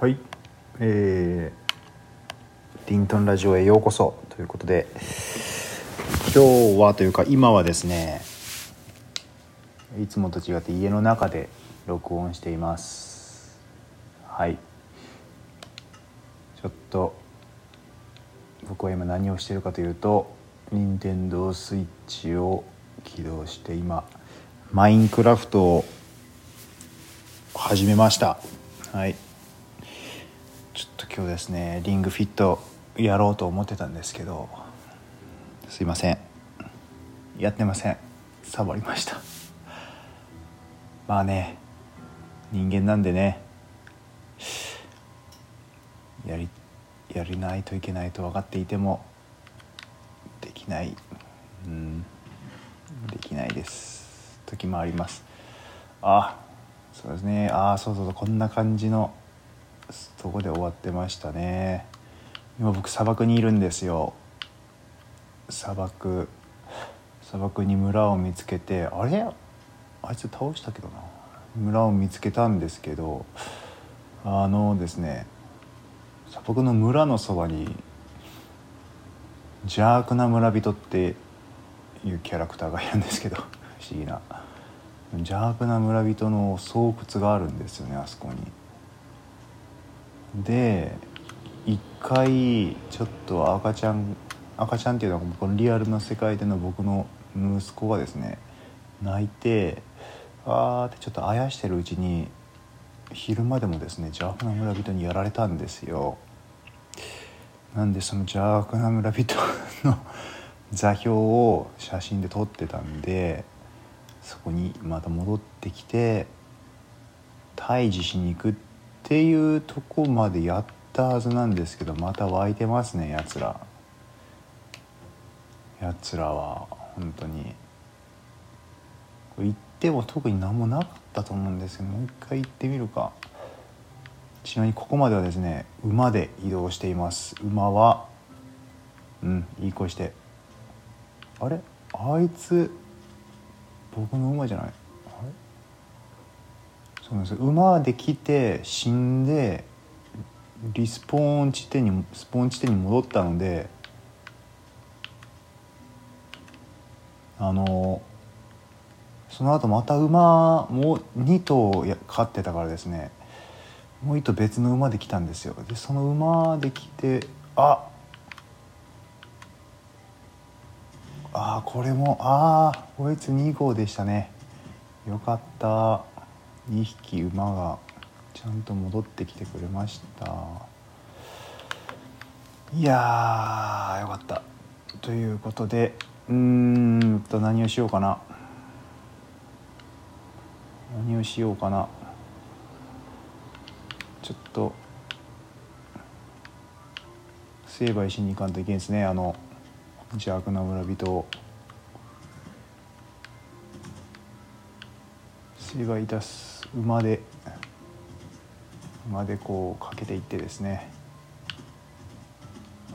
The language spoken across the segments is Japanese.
はい、えー、リントンラジオへようこそ。ということで今日はというか今はですねいつもと違って家の中で録音しています。はい。ちょっと僕は今何をしてるかというと任天堂スイッチを起動して今マインクラフトを始めました。はい。今日ですねリングフィットやろうと思ってたんですけどすいません。やってません。サボりました。まあね人間なんでねやりやりないといけないと分かっていてもできない。うん。できないです。時もあります。あそうですね。ああそうそうそう。こんな感じのとこで終わってましたね。今僕砂漠にいるんですよ。砂漠。砂漠に村を見つけてあれ？あいつ倒したけどな。村を見つけたんですけどあのですね砂漠の村のそばに邪悪な村人っていうキャラクターがいるんですけど不思議な。邪悪な村人の巣窟があるんですよねあそこに。で一回ちょっと赤ちゃん赤ちゃんっていうのはこのリアルな世界での僕の息子がですね泣いてあーってちょっとあやしてるうちに昼間でもですね邪悪な村人にやられたんですよ。なんでその邪悪な村人の 座標を写真で撮ってたんでそこにまた戻ってきて退治しに行くってていうとこまでやったはずなんですけどまた湧いてますねやつら。やつらは本当に。行っても特に何もなかったと思うんですけどもう一回行ってみるか。ちなみにここまではですね馬で移動しています。馬はうんいい声して。あれ？あいつ僕の馬じゃない？そうです。馬で来て死んでリスポーン地点にスポーン地点に戻ったのであのその後また馬もう2頭や飼ってたからですねもう1頭別の馬で来たんですよ。でその馬で来てああこれもああこいつ2号でしたね。よかった。2匹馬がちゃんと戻ってきてくれました。いやーよかった。ということでうーんと何をしようかな。何をしようかな。ちょっと成敗しに行かんといけんですねあの邪悪な村人を。成敗いたす馬で馬でこうかけていってですね。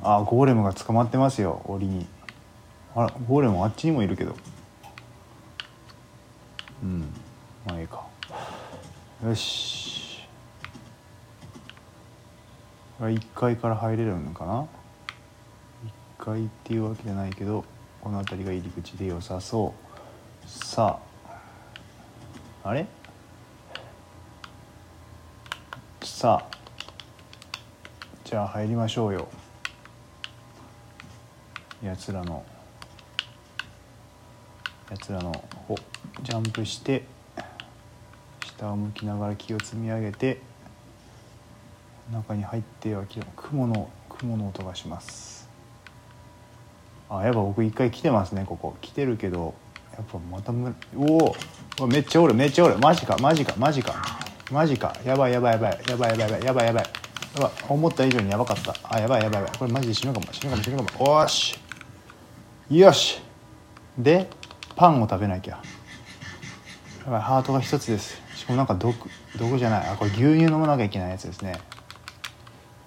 あゴーレムが捕まってますよ檻に。あらゴーレムあっちにもいるけど。うんまあいいか。よし。1階から入れるのかな。1階っていうわけじゃないけどこの辺りが入り口で良さそう。さあ。あれ？さあじゃあ入りましょうよ。やつらのやつらの方ジャンプして下を向きながら木を積み上げて中に入っては雲の雲の音がします。あやっぱ僕一回来てますねここ。来てるけどやっぱまたむおおめっちゃおるめっちゃおる。マジかマジかマジか。マジか。やばいやばいやばい。やばいやばいやばいやばいやばい。思った以上にやばかった。あやばいやばいやばい。これマジで死ぬかも。死ぬかも死ぬかも。おし。よし。でパンを食べなきゃ。やばいハートが一つです。しかもなんか毒毒じゃない。あこれ牛乳飲まなきゃいけないやつですね。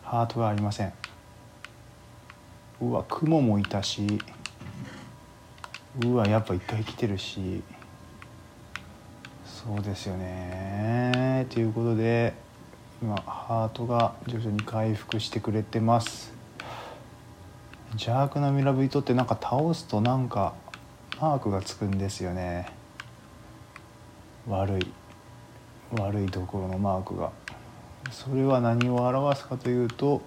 ハートがありません。うわ雲もいたし。うわやっぱ一回来てるし。そうですよね。ということで今ハートが徐々に回復してくれてます。邪悪な村人ってなんか倒すとなんかマークがつくんですよね。悪い。悪いところのマークが。それは何を表すかというと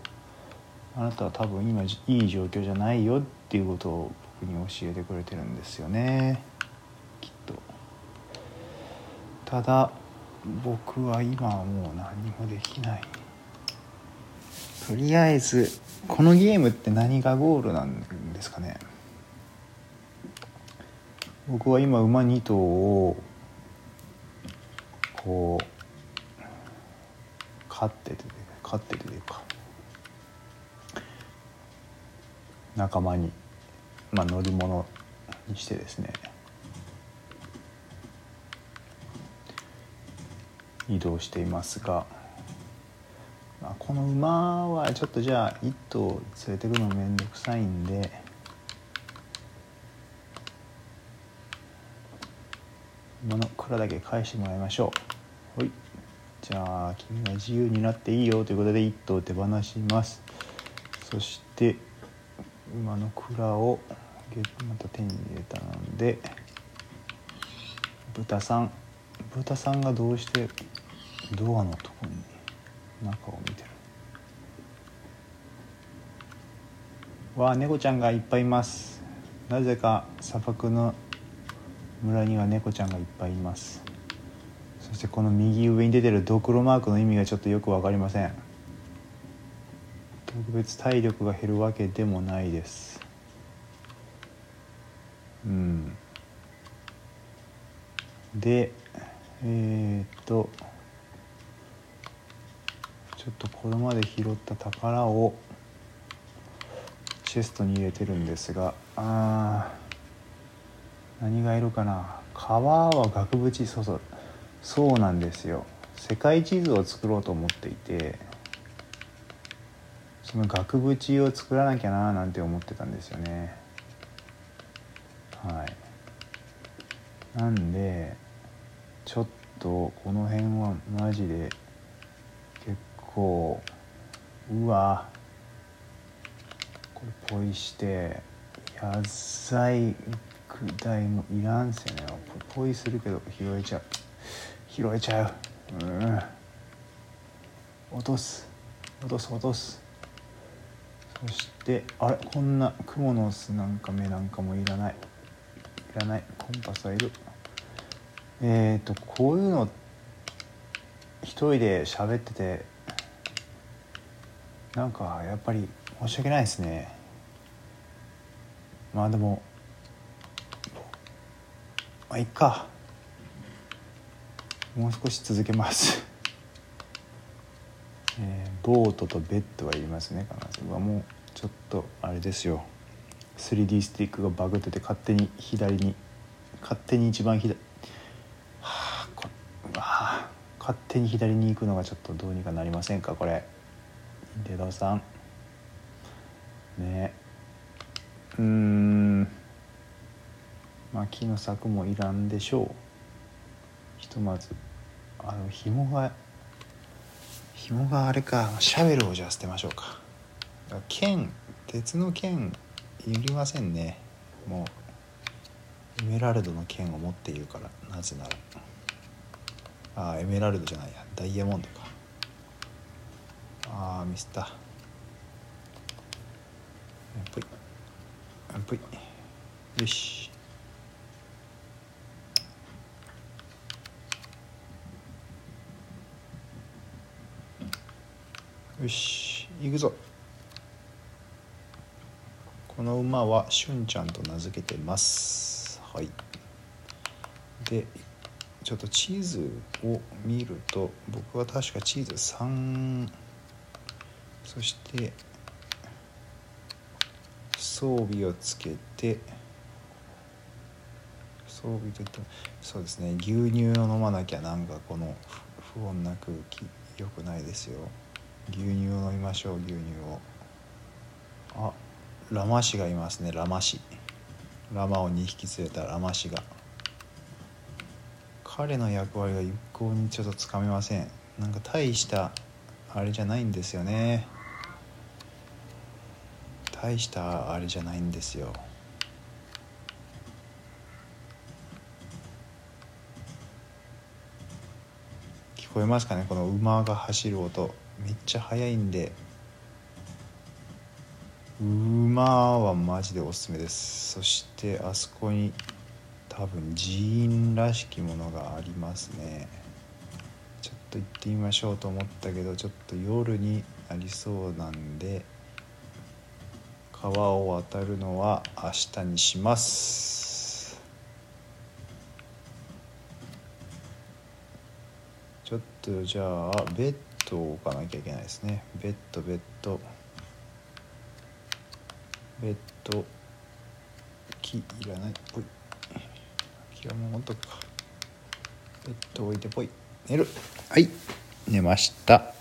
あなたは多分今いい状況じゃないよっていうことをに教えてくれてるんですよね。きっと。ただ僕は今はもう何もできない。とりあえずこのゲームって何がゴールなんですかね。僕は今馬2頭をこう飼ってて飼っててというか仲間に、まあ、乗り物にしてですね。移動していますが、まあ、この馬はちょっとじゃあ一頭連れてくの面倒くさいんで馬の蔵だけ返してもらいましょう。はい。じゃあ君は自由になっていいよということで一頭手放します。そして馬の蔵をまた手に入れたので豚さん豚さんがどうしてドアのとこに中を見てる。わあ猫ちゃんがいっぱいいます。なぜか砂漠の村には猫ちゃんがいっぱいいます。そしてこの右上に出てるドクロマークの意味がちょっとよく分かりません。特別体力が減るわけでもないです。うん。でえー、っとちょっとこれまで拾った宝をチェストに入れてるんですがあ何がいるかな。川は額縁そうそうそうなんですよ。世界地図を作ろうと思っていてその額縁を作らなきゃななんて思ってたんですよね。はい。なんでちょっとこの辺はマジで結構うわこれポイして野菜砕もいらんすよね。ポイするけど拾えちゃう。拾えちゃう。うん。落とす。落とす落とす。そしてあれ？こんなクモの巣なんか目なんかもいらない。らない。コンパスはいる。えっ、ー、とこういうの一人で喋っててなんかやっぱり申し訳ないですね。まあでもまあいっか。もう少し続けます。えー、ボートとベッドはいりますね必ず。はもうちょっとあれですよ。3D スティックがバグってて勝手に左に勝手に一番左はあこあ勝手に左に行くのがちょっとどうにかなりませんかこれ。デドさん。ね。うん。まあ木の柵もいらんでしょう。ひとまずあの紐が紐があれかシャベルをじゃあ捨てましょうか。剣鉄の剣いりませんね。もうエメラルドの剣を持っているからなぜなら。ああエメラルドじゃないや。ダイヤモンドか。ああミスった。ぷいぷいよし。よし。行くぞ。この馬はしゅんちゃんと名付けてます。はい。でちょっとチーズを見ると僕は確かチーズ3そして装備をつけて装備といってそうですね牛乳を飲まなきゃなんかこの不穏な空気。良くないですよ。牛乳を飲みましょう牛乳を。あラマシがいますね。ラマシ。ラマを2匹連れたラマシが。彼の役割が一向にちょっとつかめません。なんか大したあれじゃないんですよね。大したあれじゃないんですよ。聞こえますかね？この馬が走る音。めっちゃ速いんで。馬はマジでおすすめです。そしてあそこに多分寺院らしきものがありますね。ちょっと行ってみましょうと思ったけどちょっと夜になりそうなんで川を渡るのは明日にします。ちょっとじゃあベッドを置かなきゃいけないですね。ベッドベッド。えっと木いらない。ぽい。木はもうほんとくか。ベッド置いてぽい。寝る。はい。寝ました。